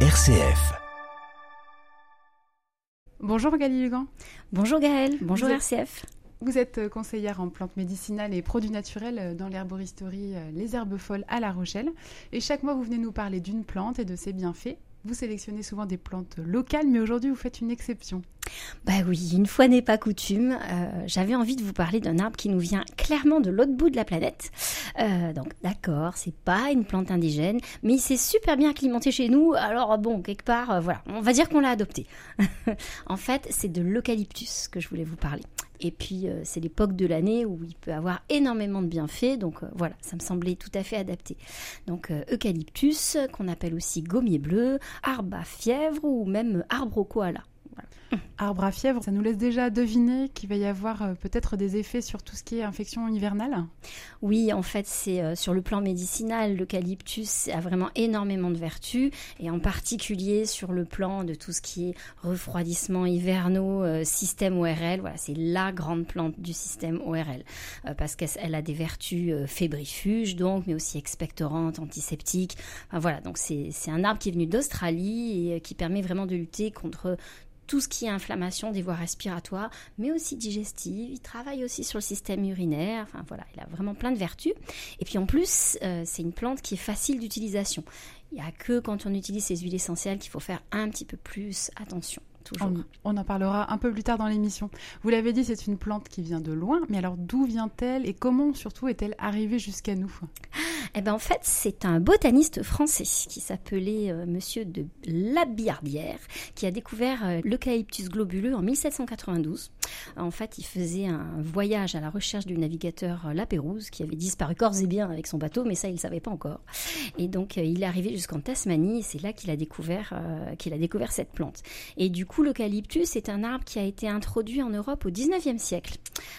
RCF. Bonjour Magali Lugan. Bonjour Gaëlle, bonjour Vous êtes- RCF. Vous êtes euh, conseillère en plantes médicinales et produits naturels euh, dans l'herboristerie euh, Les Herbes Folles à La Rochelle. Et chaque mois, vous venez nous parler d'une plante et de ses bienfaits. Vous sélectionnez souvent des plantes locales, mais aujourd'hui, vous faites une exception. Bah oui, une fois n'est pas coutume, euh, j'avais envie de vous parler d'un arbre qui nous vient clairement de l'autre bout de la planète. Euh, donc d'accord, c'est pas une plante indigène, mais il s'est super bien acclimaté chez nous, alors bon, quelque part, euh, voilà, on va dire qu'on l'a adopté. en fait, c'est de l'eucalyptus que je voulais vous parler. Et puis, euh, c'est l'époque de l'année où il peut avoir énormément de bienfaits, donc euh, voilà, ça me semblait tout à fait adapté. Donc, euh, eucalyptus, qu'on appelle aussi gommier bleu, arbre à fièvre ou même arbre au koala. Arbre à fièvre, ça nous laisse déjà deviner qu'il va y avoir euh, peut-être des effets sur tout ce qui est infection hivernale. Oui, en fait, c'est euh, sur le plan médicinal, l'eucalyptus a vraiment énormément de vertus, et en particulier sur le plan de tout ce qui est refroidissement hivernaux, euh, système ORL. Voilà, c'est la grande plante du système ORL, parce qu'elle elle a des vertus fébrifuges, donc, mais aussi expectorantes, antiseptiques. Voilà, donc c'est un arbre qui est venu d'Australie et qui permet vraiment de lutter contre tout ce qui est inflammation des voies respiratoires, mais aussi digestive. Il travaille aussi sur le système urinaire. Enfin voilà, il a vraiment plein de vertus. Et puis en plus, euh, c'est une plante qui est facile d'utilisation. Il n'y a que quand on utilise ces huiles essentielles qu'il faut faire un petit peu plus attention. Toujours. On, on en parlera un peu plus tard dans l'émission. Vous l'avez dit, c'est une plante qui vient de loin, mais alors d'où vient-elle et comment surtout est-elle arrivée jusqu'à nous? Eh ben en fait, c'est un botaniste français qui s'appelait euh, Monsieur de Labillardière qui a découvert euh, l'eucalyptus globuleux en 1792. En fait, il faisait un voyage à la recherche du navigateur euh, Lapérouse qui avait disparu corps et bien avec son bateau, mais ça, il ne savait pas encore. Et donc, euh, il est arrivé jusqu'en Tasmanie et c'est là qu'il a découvert euh, qu'il a découvert cette plante. Et du coup, l'eucalyptus est un arbre qui a été introduit en Europe au 19e siècle.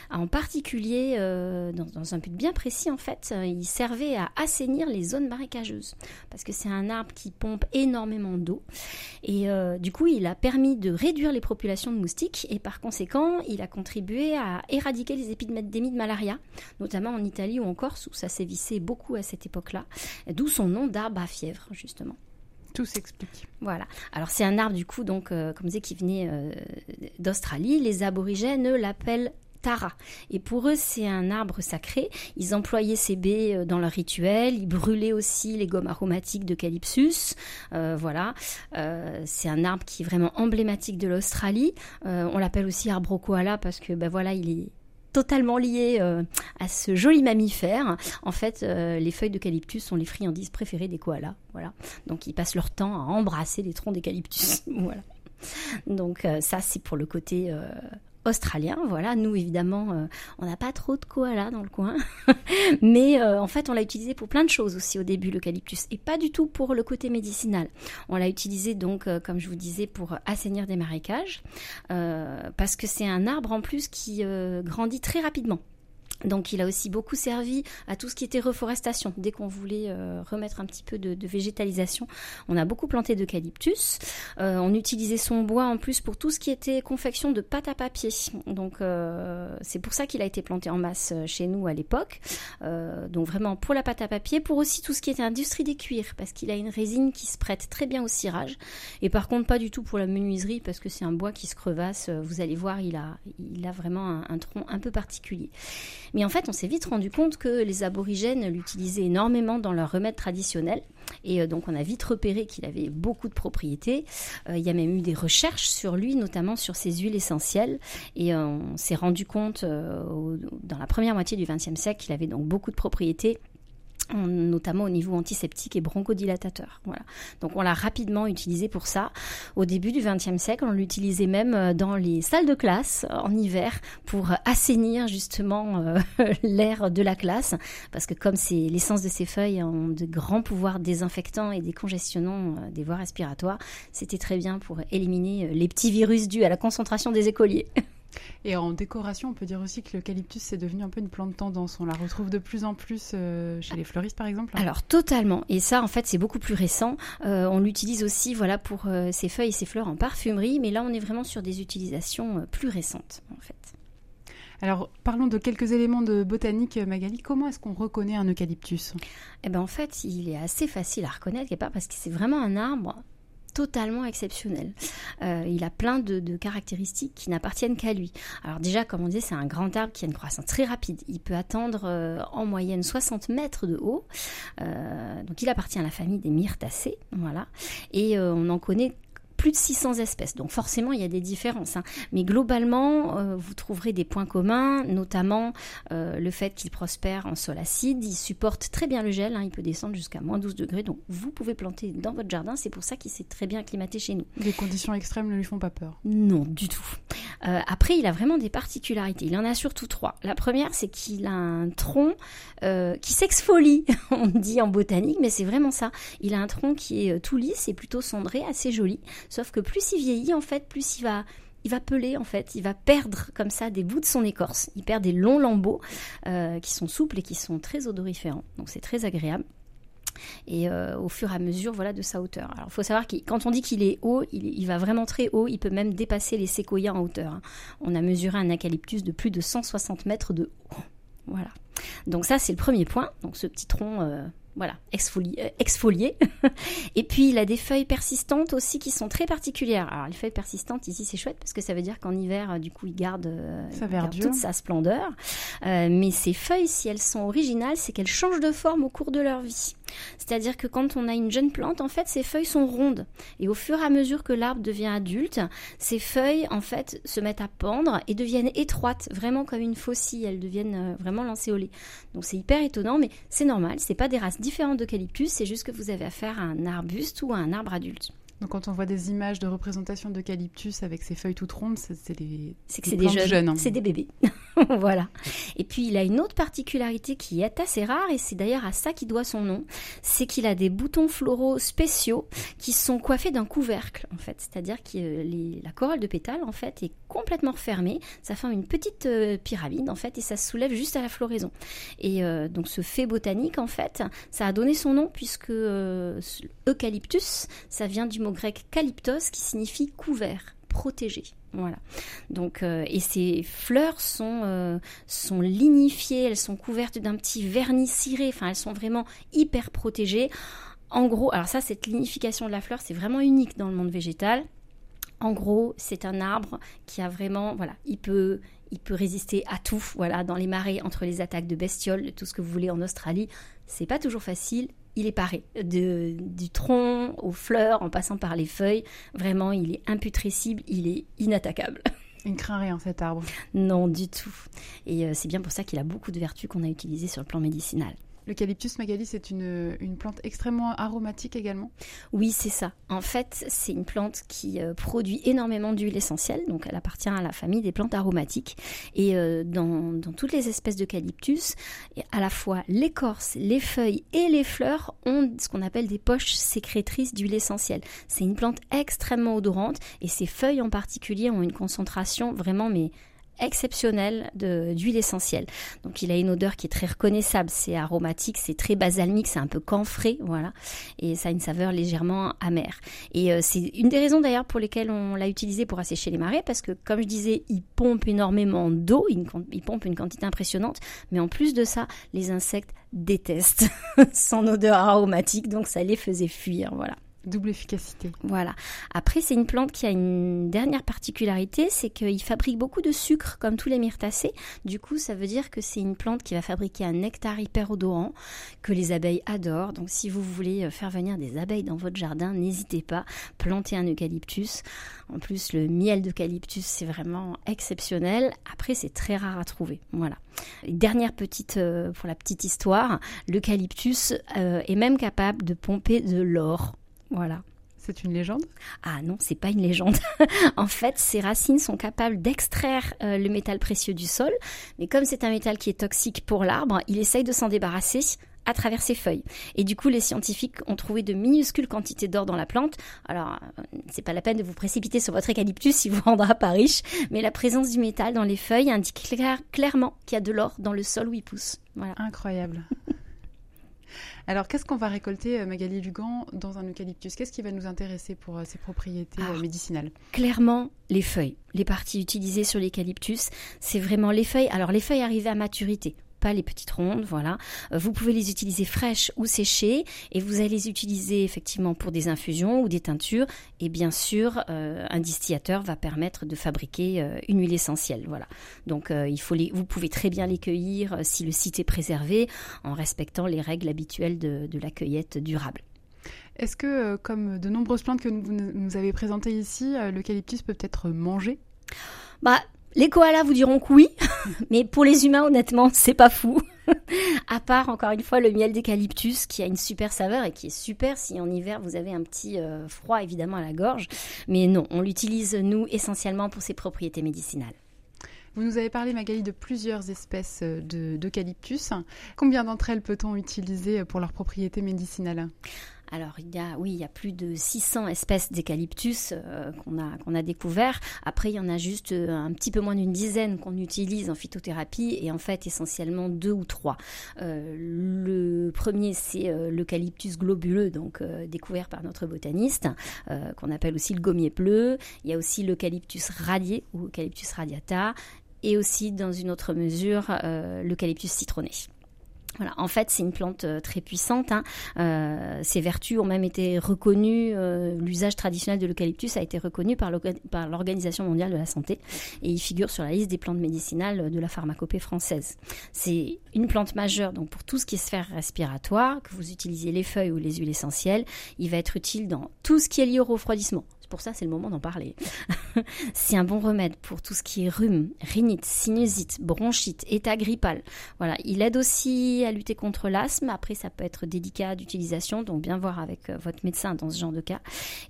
En particulier, dans, un but bien précis, en fait, il servait à assainir les zones marécageuses parce que c'est un arbre qui pompe énormément d'eau et du coup il a permis de réduire les populations de moustiques et par conséquent il a contribué à éradiquer les épidémies de malaria, notamment en Italie ou en Corse où ça sévissait beaucoup à cette époque-là, d'où son nom d'arbre à fièvre justement. Tout s'explique. Voilà. Alors c'est un arbre du coup donc euh, comme je disais qui venait euh, d'Australie. Les aborigènes l'appellent Et pour eux, c'est un arbre sacré. Ils employaient ces baies euh, dans leur rituel. Ils brûlaient aussi les gommes aromatiques d'eucalyptus. Euh, voilà. Euh, c'est un arbre qui est vraiment emblématique de l'Australie. On l'appelle aussi arbre au koala parce que ben voilà, il est totalement lié à ce joli mammifère. En fait, les feuilles d'eucalyptus sont les friandises préférées des koalas. Voilà. Donc ils passent leur temps à embrasser les troncs d'eucalyptus. voilà. Donc ça, c'est pour le côté australien. Voilà, nous évidemment, euh, on n'a pas trop de koalas dans le coin, mais euh, en fait, on l'a utilisé pour plein de choses aussi au début l'eucalyptus, et pas du tout pour le côté médicinal. On l'a utilisé donc, euh, comme je vous disais, pour assainir des marécages, parce que c'est un arbre en plus qui grandit très rapidement. Donc il a aussi beaucoup servi à tout ce qui était reforestation. Dès qu'on voulait euh, remettre un petit peu de, de végétalisation, on a beaucoup planté d'eucalyptus. Euh, on utilisait son bois en plus pour tout ce qui était confection de pâte à papier. Donc euh, c'est pour ça qu'il a été planté en masse euh, chez nous à l'époque. Euh, donc vraiment pour la pâte à papier, pour aussi tout ce qui était industrie des cuirs, parce qu'il a une résine qui se prête très bien au cirage. Et par contre pas du tout pour la menuiserie, parce que c'est un bois qui se crevasse. Euh, Vous allez voir, il a, il a vraiment un, un tronc un peu particulier. Mais en fait, on s'est vite rendu compte que les aborigènes l'utilisaient énormément dans leurs remèdes traditionnels. Et euh, donc, on a vite repéré qu'il avait beaucoup de propriétés. Euh, il y a même eu des recherches sur lui, notamment sur ses huiles essentielles. Et euh, on s'est rendu compte dans la première moitié du XXe siècle qu'il avait donc beaucoup de propriétés notamment au niveau antiseptique et bronchodilatateur. Voilà. Donc on l'a rapidement utilisé pour ça. Au début du XXe siècle, on l'utilisait même euh, dans les salles de classe euh, en hiver pour euh, assainir justement l'air de la classe, parce que comme c'est l'essence de ces feuilles ont de grands pouvoirs désinfectants et décongestionnants des voies respiratoires, c'était très bien pour éliminer les petits virus dus à la concentration des écoliers. Et en décoration, on peut dire aussi que l'eucalyptus c'est devenu un peu une plante tendance. On la retrouve de plus en plus euh, chez les fleuristes, par exemple. Alors totalement. Et ça, en fait, c'est beaucoup plus récent. Euh, on l'utilise aussi, voilà, pour euh, ses feuilles et ses fleurs en parfumerie. Mais là, on est vraiment sur des utilisations plus récentes, en fait. Alors, parlons de quelques éléments de botanique, Magali. Comment est-ce qu'on reconnaît un eucalyptus? Eh ben, en fait, il est assez facile à reconnaître, quelque part, parce que c'est vraiment un arbre totalement exceptionnel. Euh, il a plein de, caractéristiques qui n'appartiennent qu'à lui. Alors déjà, comme on dit, c'est un grand arbre qui a une croissance très rapide. Il peut atteindre euh, en moyenne 60 mètres de haut. Euh, donc il appartient à la famille des myrtacées, voilà. Et on en connaît plus de 600 espèces. Donc forcément, il y a des différences. Hein. Mais globalement, euh, vous trouverez des points communs, notamment euh, le fait qu'il prospère en sol acide. Il supporte très bien le gel. Hein. Il peut descendre jusqu'à moins 12 degrés. Donc vous pouvez planter dans votre jardin. C'est pour ça qu'il s'est très bien acclimaté chez nous. Les conditions extrêmes ne lui font pas peur Non, du tout. Euh, après, il a vraiment des particularités. Il en a surtout trois. La première, c'est qu'il a un tronc qui s'exfolie. On dit en botanique, mais c'est vraiment ça. Il a un tronc qui est tout lisse et plutôt cendré, assez joli. Sauf que plus il vieillit, en fait, plus il va il va peler en fait, il va perdre comme ça des bouts de son écorce. Il perd des longs lambeaux euh, qui sont souples et qui sont très odoriférants. Donc c'est très agréable. Et euh, au fur et à mesure voilà, de sa hauteur. Alors il faut savoir que quand on dit qu'il est haut, il, va vraiment très haut, il peut même dépasser les séquoias en hauteur. Hein. On a mesuré un eucalyptus de plus de 160 mètres de haut. Voilà. Donc ça c'est le premier point, donc ce petit tronc euh, voilà, euh, exfolié. et puis il a des feuilles persistantes aussi qui sont très particulières. Alors les feuilles persistantes ici c'est chouette parce que ça veut dire qu'en hiver euh, du coup il garde, euh, toute sa splendeur. mais ces feuilles si elles sont originales c'est qu'elles changent de forme au cours de leur vie. C'est-à-dire que quand on a une jeune plante, en fait, ses feuilles sont rondes. Et au fur et à mesure que l'arbre devient adulte, ses feuilles, en fait, se mettent à pendre et deviennent étroites, vraiment comme une faucille. Elles deviennent euh, vraiment lancéolées. Donc c'est hyper étonnant, mais c'est normal. C'est pas des races différentes d'eucalyptus, c'est juste que vous avez affaire à un arbuste ou à un arbre adulte. Donc quand on voit des images de représentation d'eucalyptus avec ses feuilles toutes rondes, c'est des, c'est des jeunes, hein. c'est des bébés. voilà. Et puis il a une autre particularité qui est assez rare et c'est d'ailleurs à ça qu'il doit son nom, c'est qu'il a des boutons floraux spéciaux qui sont coiffés d'un couvercle en fait, c'est-à-dire que euh, la corolle de pétales en fait est complètement refermée, ça forme une petite euh, pyramide en fait et ça se soulève juste à la floraison. Et euh, donc ce fait botanique en fait, ça a donné son nom puisque eucalyptus, ça vient du grec calyptos qui signifie couvert, protégé. Voilà. Donc euh, et ces fleurs sont euh, sont lignifiées, elles sont couvertes d'un petit vernis ciré. Enfin, elles sont vraiment hyper protégées. En gros, alors ça, cette lignification de la fleur, c'est vraiment unique dans le monde végétal. En gros, c'est un arbre qui a vraiment, voilà, il peut, il peut résister à tout, voilà, dans les marais, entre les attaques de bestioles, tout ce que vous voulez en Australie. C'est pas toujours facile, il est paré. du tronc aux fleurs, en passant par les feuilles, vraiment, il est imputrescible, il est inattaquable. Il ne craint rien cet arbre. Non, du tout. Et euh, c'est bien pour ça qu'il a beaucoup de vertus qu'on a utilisées sur le plan médicinal. L'eucalyptus Magali, c'est une, plante extrêmement aromatique également Oui, c'est ça. En fait, c'est une plante qui euh, produit énormément d'huile essentielle, donc elle appartient à la famille des plantes aromatiques. Et euh, dans, toutes les espèces d'eucalyptus, à la fois l'écorce, les feuilles et les fleurs ont ce qu'on appelle des poches sécrétrices d'huile essentielle. C'est une plante extrêmement odorante et ses feuilles en particulier ont une concentration vraiment mais exceptionnel d'huile essentielle. Donc il a une odeur qui est très reconnaissable, c'est aromatique, c'est très basalmique, c'est un peu camphré, voilà, et ça a une saveur légèrement amère. Et euh, c'est une des raisons d'ailleurs pour lesquelles on l'a utilisé pour assécher les marais, parce que comme je disais, il pompe énormément d'eau, il pompe une quantité impressionnante, mais en plus de ça, les insectes détestent son odeur aromatique, donc ça les faisait fuir, voilà. Double efficacité. Voilà. Après, c'est une plante qui a une dernière particularité, c'est qu'il fabrique beaucoup de sucre, comme tous les myrtacées. Du coup, ça veut dire que c'est une plante qui va fabriquer un nectar hyper odorant, que les abeilles adorent. Donc, si vous voulez euh, faire venir des abeilles dans votre jardin, n'hésitez pas, plantez un eucalyptus. En plus, le miel d'eucalyptus, c'est vraiment exceptionnel. Après, c'est très rare à trouver. Voilà. dernière petite, euh, pour la petite histoire, l'eucalyptus euh, est même capable de pomper de l'or voilà. C'est une légende? Ah non, c'est pas une légende. en fait, ces racines sont capables d'extraire euh, le métal précieux du sol, mais comme c'est un métal qui est toxique pour l'arbre, il essaye de s'en débarrasser à travers ses feuilles. Et du coup, les scientifiques ont trouvé de minuscules quantités d'or dans la plante. Alors, euh, c'est pas la peine de vous précipiter sur votre eucalyptus, si vous rendra pas riche, mais la présence du métal dans les feuilles indique clairement qu'il y a de l'or dans le sol où il pousse. Voilà. Incroyable. Alors, qu'est-ce qu'on va récolter, euh, Magali Lugan, dans un eucalyptus? Qu'est-ce qui va nous intéresser pour euh, ses propriétés euh, médicinales? Clairement, les feuilles. Les parties utilisées sur l'eucalyptus, c'est vraiment les feuilles. Alors, les feuilles arrivées à maturité. Pas les petites rondes, voilà. Euh, vous pouvez les utiliser fraîches ou séchées et vous allez les utiliser effectivement pour des infusions ou des teintures et bien sûr euh, un distillateur va permettre de fabriquer euh, une huile essentielle, voilà. Donc il faut les, vous pouvez très bien les cueillir si le site est préservé en respectant les règles habituelles de, la cueillette durable. Est-ce que, comme de nombreuses plantes que vous nous avez présentées ici, l'eucalyptus peut être mangé? Bah, les koalas vous diront que oui, mais pour les humains, honnêtement, c'est pas fou. à part, encore une fois, le miel d'eucalyptus qui a une super saveur et qui est super si en hiver vous avez un petit euh, froid évidemment à la gorge. Mais non, on l'utilise nous essentiellement pour ses propriétés médicinales. Vous nous avez parlé, Magali, de plusieurs espèces euh, d'eucalyptus. Combien d'entre elles peut-on utiliser pour leurs propriétés médicinales? Alors, il y a, oui, il y a plus de 600 espèces d'eucalyptus euh, qu'on a, qu'on découvert. Après, il y en a juste euh, un petit peu moins d'une dizaine qu'on utilise en phytothérapie et en fait, essentiellement deux ou trois. Euh, le premier, c'est l'eucalyptus globuleux, donc découvert par notre botaniste, qu'on appelle aussi le gommier pleu. Il y a aussi l'eucalyptus radié ou eucalyptus radiata et aussi, dans une autre mesure, l'eucalyptus citronné. En fait, c'est une plante euh, très puissante. Hein. Euh, ses vertus ont même été reconnues. Euh, l'usage traditionnel de l'eucalyptus a été reconnu par l'Organisation mondiale de la santé et il figure sur la liste des plantes médicinales de la pharmacopée française. C'est une plante majeure donc pour tout ce qui est sphère respiratoire, que vous utilisiez les feuilles ou les huiles essentielles. Il va être utile dans tout ce qui est lié au refroidissement pour ça, c'est le moment d'en parler. c'est un bon remède pour tout ce qui est rhume, rhinite, sinusite, bronchite, état grippal. Voilà, il aide aussi à lutter contre l'asthme. Après, ça peut être délicat d'utilisation, donc bien voir avec euh, votre médecin dans ce genre de cas.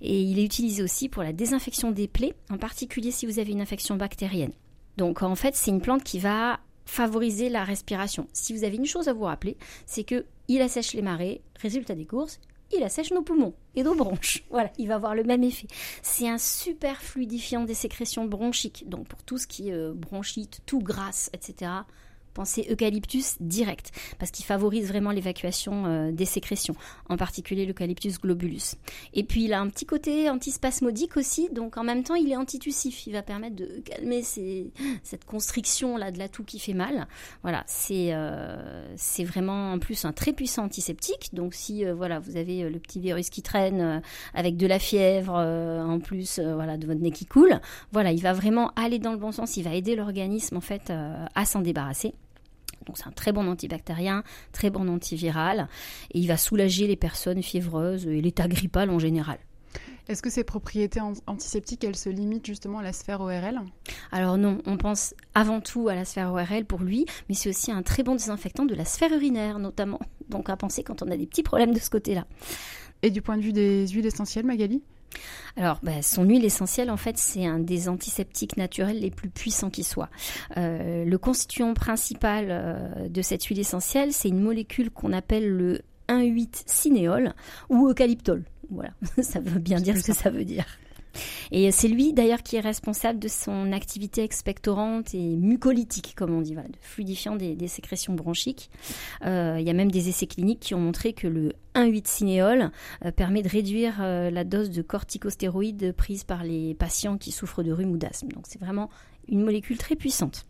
Et il est utilisé aussi pour la désinfection des plaies, en particulier si vous avez une infection bactérienne. Donc en fait, c'est une plante qui va favoriser la respiration. Si vous avez une chose à vous rappeler, c'est que il assèche les marées, résultat des courses, il assèche nos poumons et nos bronches. Voilà, il va avoir le même effet. C'est un super fluidifiant des sécrétions bronchiques. Donc pour tout ce qui est euh, bronchite, tout grasse, etc pensez eucalyptus direct, parce qu'il favorise vraiment l'évacuation euh, des sécrétions, en particulier l'eucalyptus globulus. Et puis il a un petit côté antispasmodique aussi, donc en même temps il est antitussif, il va permettre de calmer cette constriction là de la toux qui fait mal. Voilà, c'est euh, c'est vraiment en plus un très puissant antiseptique, donc si euh, voilà vous avez le petit virus qui traîne avec de la fièvre en plus voilà de votre nez qui coule, voilà il va vraiment aller dans le bon sens, il va aider l'organisme en fait à s'en débarrasser. Donc c'est un très bon antibactérien, très bon antiviral, et il va soulager les personnes fiévreuses et l'état grippal en général. Est-ce que ces propriétés antiseptiques, elles se limitent justement à la sphère ORL Alors non, on pense avant tout à la sphère ORL pour lui, mais c'est aussi un très bon désinfectant de la sphère urinaire notamment. Donc à penser quand on a des petits problèmes de ce côté-là. Et du point de vue des huiles essentielles, Magali? Alors, bah, son huile essentielle, en fait, c'est un des antiseptiques naturels les plus puissants qui soient. Euh, le constituant principal euh, de cette huile essentielle, c'est une molécule qu'on appelle le 1,8-cinéol ou eucalyptol. Voilà, ça veut bien dire ce que ça veut dire. Et c'est lui d'ailleurs qui est responsable de son activité expectorante et mucolytique, comme on dit, de fluidifiant des, sécrétions bronchiques. Euh, il y a même des essais cliniques qui ont montré que le 1,8-cinéol euh, permet de réduire euh, la dose de corticostéroïdes prise par les patients qui souffrent de rhume ou d'asthme. Donc c'est vraiment une molécule très puissante.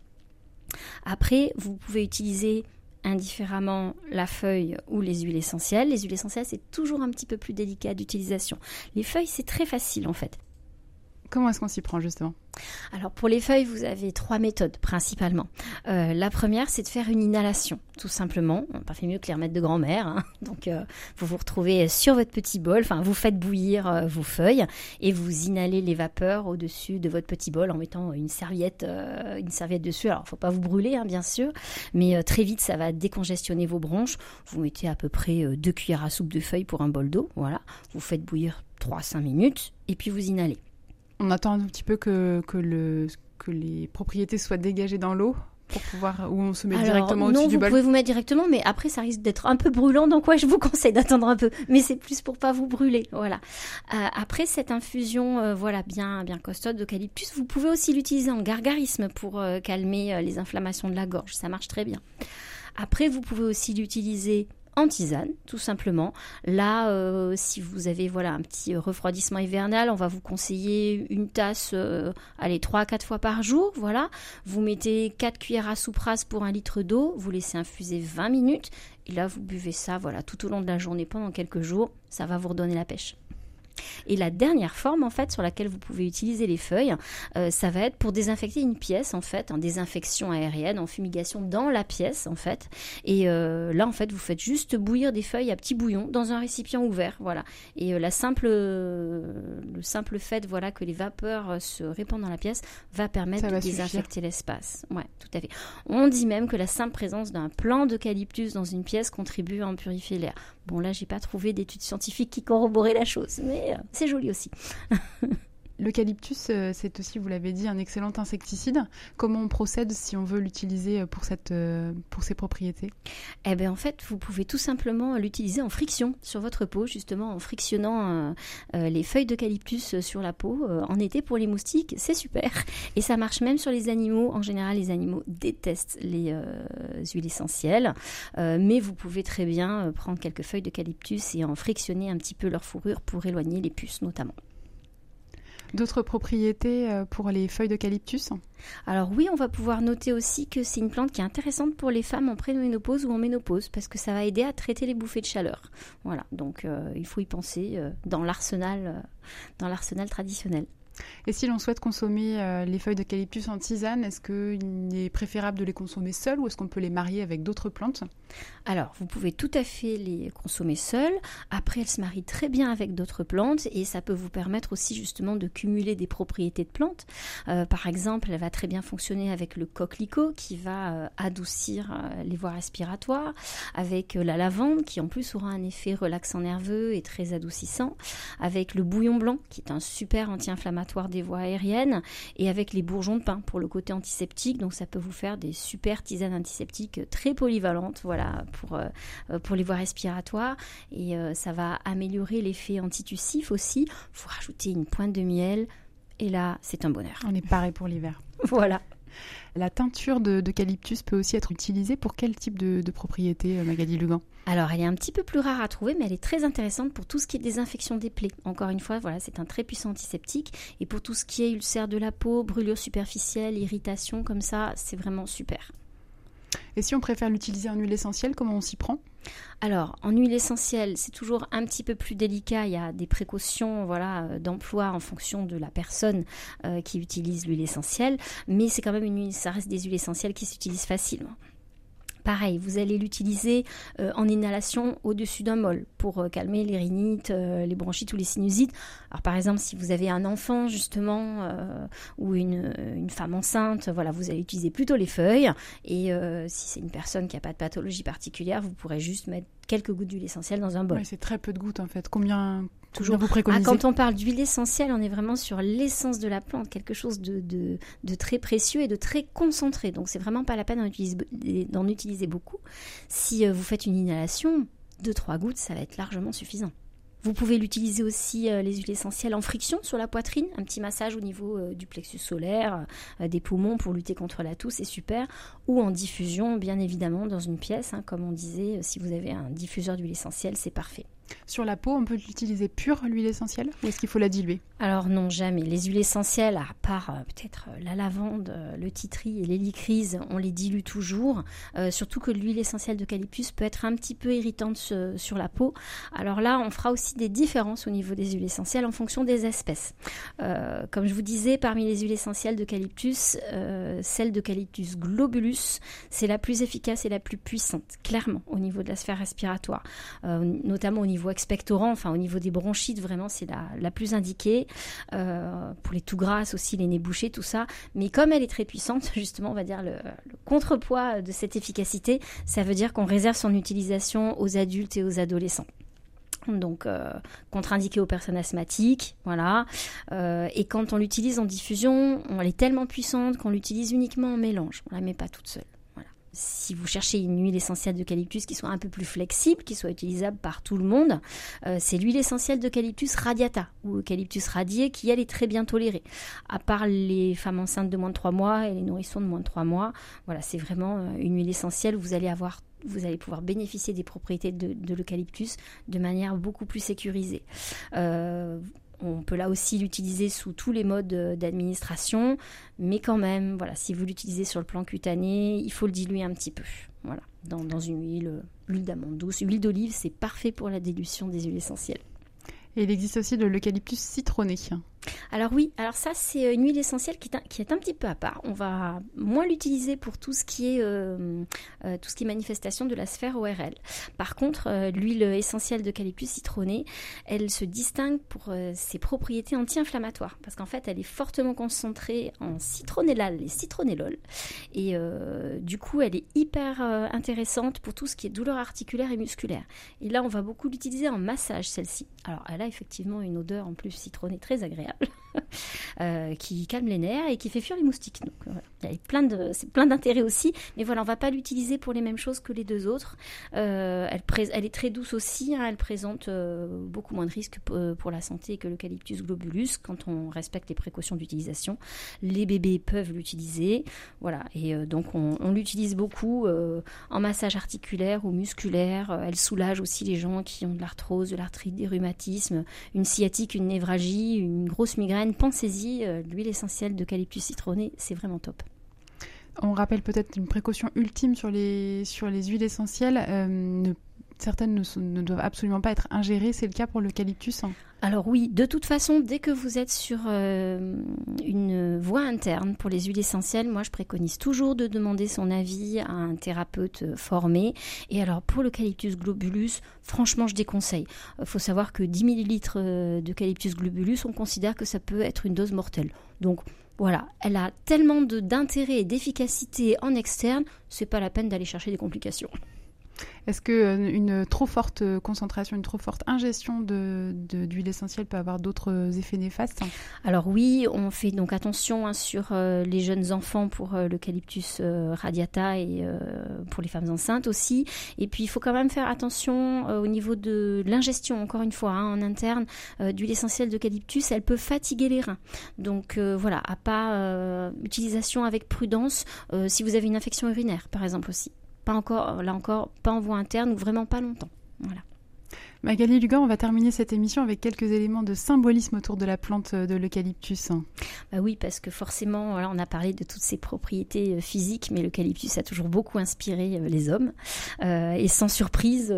Après, vous pouvez utiliser indifféremment la feuille ou les huiles essentielles. Les huiles essentielles, c'est toujours un petit peu plus délicat d'utilisation. Les feuilles, c'est très facile en fait. Comment est-ce qu'on s'y prend justement? Alors pour les feuilles, vous avez trois méthodes principalement. Euh, la première, c'est de faire une inhalation, tout simplement. Pas fait mieux que les remèdes de grand-mère. Hein. Donc euh, vous vous retrouvez sur votre petit bol, enfin vous faites bouillir euh, vos feuilles et vous inhalez les vapeurs au-dessus de votre petit bol en mettant une serviette, une serviette dessus. Alors faut pas vous brûler, hein, bien sûr, mais très vite ça va décongestionner vos bronches. Vous mettez à peu près deux cuillères à soupe de feuilles pour un bol d'eau. Voilà, vous faites bouillir 3-5 minutes et puis vous inhalez. On attend un petit peu que, que, le, que les propriétés soient dégagées dans l'eau pour pouvoir où on se met directement au-dessus du bol. vous pouvez vous mettre directement, mais après ça risque d'être un peu brûlant, donc ouais, je vous conseille d'attendre un peu. Mais c'est plus pour pas vous brûler, voilà. Euh, après cette infusion, euh, voilà, bien bien costaud d'eucalyptus, vous pouvez aussi l'utiliser en gargarisme pour euh, calmer les inflammations de la gorge. Ça marche très bien. Après, vous pouvez aussi l'utiliser en tisane, tout simplement. Là, euh, si vous avez voilà un petit refroidissement hivernal, on va vous conseiller une tasse, euh, allez, 3 à 4 fois par jour, voilà. Vous mettez 4 cuillères à soupe rase pour un litre d'eau, vous laissez infuser 20 minutes, et là, vous buvez ça, voilà, tout au long de la journée pendant quelques jours, ça va vous redonner la pêche. Et la dernière forme, en fait, sur laquelle vous pouvez utiliser les feuilles, euh, ça va être pour désinfecter une pièce, en fait, en désinfection aérienne, en fumigation dans la pièce, en fait. Et euh, là, en fait, vous faites juste bouillir des feuilles à petit bouillon dans un récipient ouvert, voilà. Et euh, la simple, le simple fait, voilà, que les vapeurs se répandent dans la pièce va permettre de désinfecter l'espace. Ouais, tout à fait. On dit même que la simple présence d'un plant d'eucalyptus dans une pièce contribue à en purifier l'air. Bon, là, j'ai pas trouvé d'études scientifiques qui corroboraient la chose, mais euh, c'est joli aussi. L'eucalyptus, euh, c'est aussi, vous l'avez dit, un excellent insecticide. Comment on procède si on veut l'utiliser pour, cette, euh, pour ses propriétés? Eh bien, en fait, vous pouvez tout simplement l'utiliser en friction sur votre peau, justement en frictionnant les feuilles d'eucalyptus sur la peau. en été, pour les moustiques, c'est super. Et ça marche même sur les animaux. En général, les animaux détestent les huiles essentielles. mais vous pouvez très bien prendre quelques feuilles d'eucalyptus et en frictionner un petit peu leur fourrure pour éloigner les puces, notamment. D'autres propriétés euh, pour les feuilles d'eucalyptus Alors oui, on va pouvoir noter aussi que c'est une plante qui est intéressante pour les femmes en préménopause ou en ménopause parce que ça va aider à traiter les bouffées de chaleur. Voilà, donc euh, il faut y penser euh, dans l'arsenal, dans l'arsenal traditionnel. Et si l'on souhaite consommer euh, les feuilles d'eucalyptus en tisane, est-ce qu'il est préférable de les consommer seules ou est-ce qu'on peut les marier avec d'autres plantes? Alors, vous pouvez tout à fait les consommer seules. Après, elles se marient très bien avec d'autres plantes et ça peut vous permettre aussi justement de cumuler des propriétés de plantes. Euh, par exemple, elle va très bien fonctionner avec le coquelicot qui va euh, adoucir les voies respiratoires, avec la lavande qui en plus aura un effet relaxant nerveux et très adoucissant, avec le bouillon blanc qui est un super anti-inflammatoire des voies aériennes et avec les bourgeons de pain pour le côté antiseptique. Donc ça peut vous faire des super tisanes antiseptiques très polyvalentes voilà, pour, euh, pour les voies respiratoires. Et euh, ça va améliorer l'effet antitussif aussi. Vous rajoutez une pointe de miel et là, c'est un bonheur. On est paré pour l'hiver. voilà. La teinture d'eucalyptus peut aussi être utilisée pour quel type de, propriété, Magali Lugan alors, elle est un petit peu plus rare à trouver, mais elle est très intéressante pour tout ce qui est désinfection des plaies. Encore une fois, voilà, c'est un très puissant antiseptique. Et pour tout ce qui est ulcère de la peau, brûlure superficielle, irritation, comme ça, c'est vraiment super. Si on préfère l'utiliser en huile essentielle, comment on s'y prend? Alors, en huile essentielle, c'est toujours un petit peu plus délicat. Il y a des précautions voilà, euh, d'emploi en fonction de la personne euh, qui utilise l'huile essentielle. Mais c'est quand même une huile, ça reste des huiles essentielles qui s'utilisent facilement. Pareil, vous allez l'utiliser euh, en inhalation au-dessus d'un mol pour euh, calmer les rhinites, euh, les bronchites ou les sinusites. Alors par exemple, si vous avez un enfant justement ou une, une, femme enceinte, voilà, vous allez utiliser plutôt les feuilles. Et si c'est une personne qui n'a pas de pathologie particulière, vous pourrez juste mettre quelques gouttes d'huile essentielle dans un bol. C'est très peu de gouttes en fait. Combien Toujours vous préconisez ah, Quand on parle d'huile essentielle, on est vraiment sur l'essence de la plante, quelque chose de, de, très précieux et de très concentré. Donc c'est vraiment pas la peine d'en utiliser, utiliser, beaucoup. Si euh, vous faites une inhalation, 2-3 gouttes, ça va être largement suffisant. Vous pouvez l'utiliser aussi, euh, les huiles essentielles, en friction sur la poitrine, un petit massage au niveau euh, du plexus solaire, euh, des poumons pour lutter contre la toux, c'est super. Ou en diffusion, bien évidemment, dans une pièce, hein, comme on disait, si vous avez un diffuseur d'huile essentielle, c'est parfait. Sur la peau, on peut l'utiliser pure, l'huile essentielle, ou est-ce qu'il faut la diluer Alors non, jamais. Les huiles essentielles, à part euh, peut-être euh, la lavande, euh, le titri et l'hélicryse, on les dilue toujours. surtout que l'huile essentielle d'eucalyptus peut être un petit peu irritante sur la peau. Alors là, on fera aussi des différences au niveau des huiles essentielles en fonction des espèces. comme je vous disais, parmi les huiles essentielles d'eucalyptus, celle d'eucalyptus globulus, c'est la plus efficace et la plus puissante, clairement, au niveau de la sphère respiratoire, notamment au niveau niveau expectorant, enfin au niveau des bronchites, vraiment c'est la, plus indiquée. Euh, pour les tout grasses aussi, les nez bouchés, tout ça. Mais comme elle est très puissante, justement, on va dire le, contrepoids de cette efficacité, ça veut dire qu'on réserve son utilisation aux adultes et aux adolescents donc euh, contre-indiqué aux personnes asthmatiques, voilà. Euh, et quand on l'utilise en diffusion, elle est tellement puissante qu'on l'utilise uniquement en mélange. On la met pas toute seule si vous cherchez une huile essentielle d'eucalyptus qui soit un peu plus flexible, qui soit utilisable par tout le monde, euh, c'est l'huile essentielle d'eucalyptus radiata ou eucalyptus radié qui elle est très bien tolérée. À part les femmes enceintes de moins de 3 mois et les nourrissons de moins de 3 mois, voilà, c'est vraiment euh, une huile essentielle où vous allez avoir vous allez pouvoir bénéficier des propriétés de, l'eucalyptus de manière beaucoup plus sécurisée. Euh, on peut là aussi l'utiliser sous tous les modes d'administration, mais quand même, voilà, si vous l'utilisez sur le plan cutané, il faut le diluer un petit peu. Voilà, dans, une huile, l'huile d'amande douce, huile d'olive, c'est parfait pour la dilution des huiles essentielles. Et il existe aussi de l'eucalyptus citronné. Alors oui, alors ça c'est euh, une huile essentielle qui est, un, petit peu à part. On va moins l'utiliser pour tout ce qui est euh, euh, tout ce qui est manifestation de la sphère ORL. Par contre, l'huile essentielle d'eucalyptus citronné, elle se distingue pour ses propriétés anti-inflammatoires parce qu'en fait, elle est fortement concentrée en citronellal et citronellol et du coup, elle est hyper intéressante pour tout ce qui est douleur articulaire et musculaire. Et là, on va beaucoup l'utiliser en massage celle-ci. Alors, elle a effectivement une odeur en plus citronnée très agréable. Euh, qui calme les nerfs et qui fait fuir les moustiques. Euh, il y a plein c'est plein d'intérêts aussi, mais voilà, on va pas l'utiliser pour les mêmes choses que les deux autres. Euh, elle, est très douce aussi, hein. elle présente beaucoup moins de risques pour la santé que l'eucalyptus globulus quand on respecte les précautions d'utilisation. Les bébés peuvent l'utiliser, voilà, et donc on, on l'utilise beaucoup en massage articulaire ou musculaire. elle soulage aussi les gens qui ont de l'arthrose, de l'arthrite, des rhumatismes, une sciatique, une névralgie, une grosse migraine, pensez-y, euh, l'huile essentielle d'eucalyptus citronné, c'est vraiment top. On rappelle peut-être une précaution ultime sur les, sur les huiles essentielles. Euh, certaines ne, doivent absolument pas être ingérées. C'est le cas pour l'eucalyptus hein alors oui, de toute façon, dès que vous êtes sur euh, une voie interne pour les huiles essentielles, moi je préconise toujours de demander son avis à un thérapeute euh, formé. Et alors pour l'eucalyptus globulus, franchement je déconseille. Il faut savoir que 10 ml d'eucalyptus globulus, on considère que ça peut être une dose mortelle. Donc voilà, elle a tellement d'intérêt et d'efficacité en externe, c'est pas la peine d'aller chercher des complications. Est-ce qu'une euh, trop forte euh, concentration, une trop forte ingestion d'huile de, essentielle peut avoir d'autres effets néfastes? Alors oui, on fait donc attention hein, sur euh, les jeunes enfants pour l'eucalyptus radiata et pour les femmes enceintes aussi. Et puis il faut quand même faire attention au niveau de l'ingestion, encore une fois, hein, en interne, d'huile essentielle d'eucalyptus, elle peut fatiguer les reins. Donc voilà, à pas utilisation avec prudence si vous avez une infection urinaire, par exemple aussi pas encore, là encore, pas en voie interne ou vraiment pas longtemps. Voilà. Magali Lugan, on va terminer cette émission avec quelques éléments de symbolisme autour de la plante de l'eucalyptus. Bah oui, parce que forcément, on a parlé de toutes ses propriétés euh, physiques, mais l'eucalyptus a toujours beaucoup inspiré euh, les hommes. Euh, et sans surprise,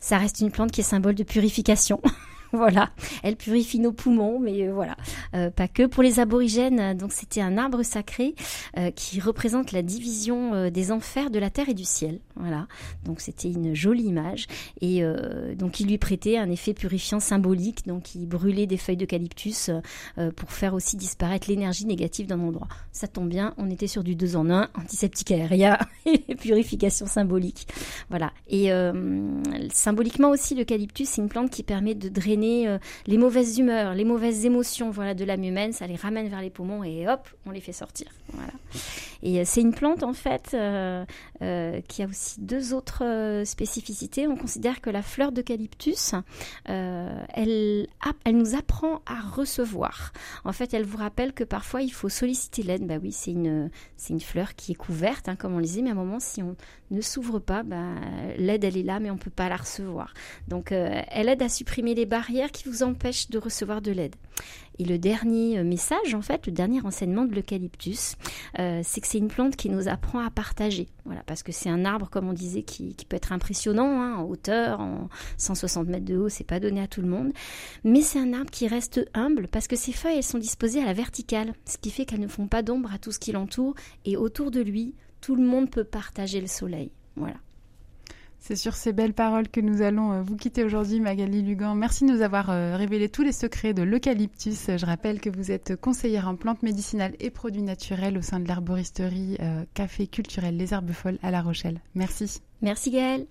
ça reste une plante qui est symbole de purification. voilà, elle purifie nos poumons, mais euh, voilà, euh, pas que. Pour les aborigènes, donc c'était un arbre sacré euh, qui représente la division des enfers de la terre et du ciel. Voilà, donc c'était une jolie image et donc il lui prêtait un effet purifiant symbolique. Donc il brûlait des feuilles d'eucalyptus pour faire aussi disparaître l'énergie négative d'un endroit. Ça tombe bien, on était sur du 2 en 1, antiseptique aérien et purification symbolique. Voilà. Et symboliquement aussi, l'eucalyptus, c'est une plante qui permet de drainer euh, les mauvaises humeurs, les mauvaises émotions voilà, de l'âme humaine, ça les ramène vers les poumons et hop, on les fait sortir. Et euh, c'est une plante en fait euh, qui a aussi deux autres spécificités. On considère que la fleur d'eucalyptus, elle, elle nous apprend à recevoir. En fait, elle vous rappelle que parfois il faut solliciter l'aide. Bah oui, c'est une, une fleur qui est couverte, hein, comme on le disait, mais à un moment, si on ne s'ouvre pas, bah, l'aide elle est là, mais on ne peut pas la recevoir. Donc, elle aide à supprimer les barrières qui vous empêche de recevoir de l'aide. Et le dernier euh, message, en fait, le dernier enseignement de l'eucalyptus, euh, c'est que c'est une plante qui nous apprend à partager. Voilà, parce que c'est un arbre, comme on disait, qui, peut être impressionnant hein, en hauteur, en 160 mètres de haut, c'est pas donné à tout le monde. Mais c'est un arbre qui reste humble parce que ses feuilles, elles sont disposées à la verticale, ce qui fait qu'elles ne font pas d'ombre à tout ce qui l'entoure. Et autour de lui, tout le monde peut partager le soleil. Voilà. C'est sur ces belles paroles que nous allons euh, vous quitter aujourd'hui, Magali Lugan. Merci de nous avoir euh, révélé tous les secrets de l'eucalyptus. Je rappelle que vous êtes conseillère en plantes médicinales et produits naturels au sein de l'herboristerie euh, Café Culturel Les Herbes Folles à La Rochelle. Merci. Merci Gaëlle.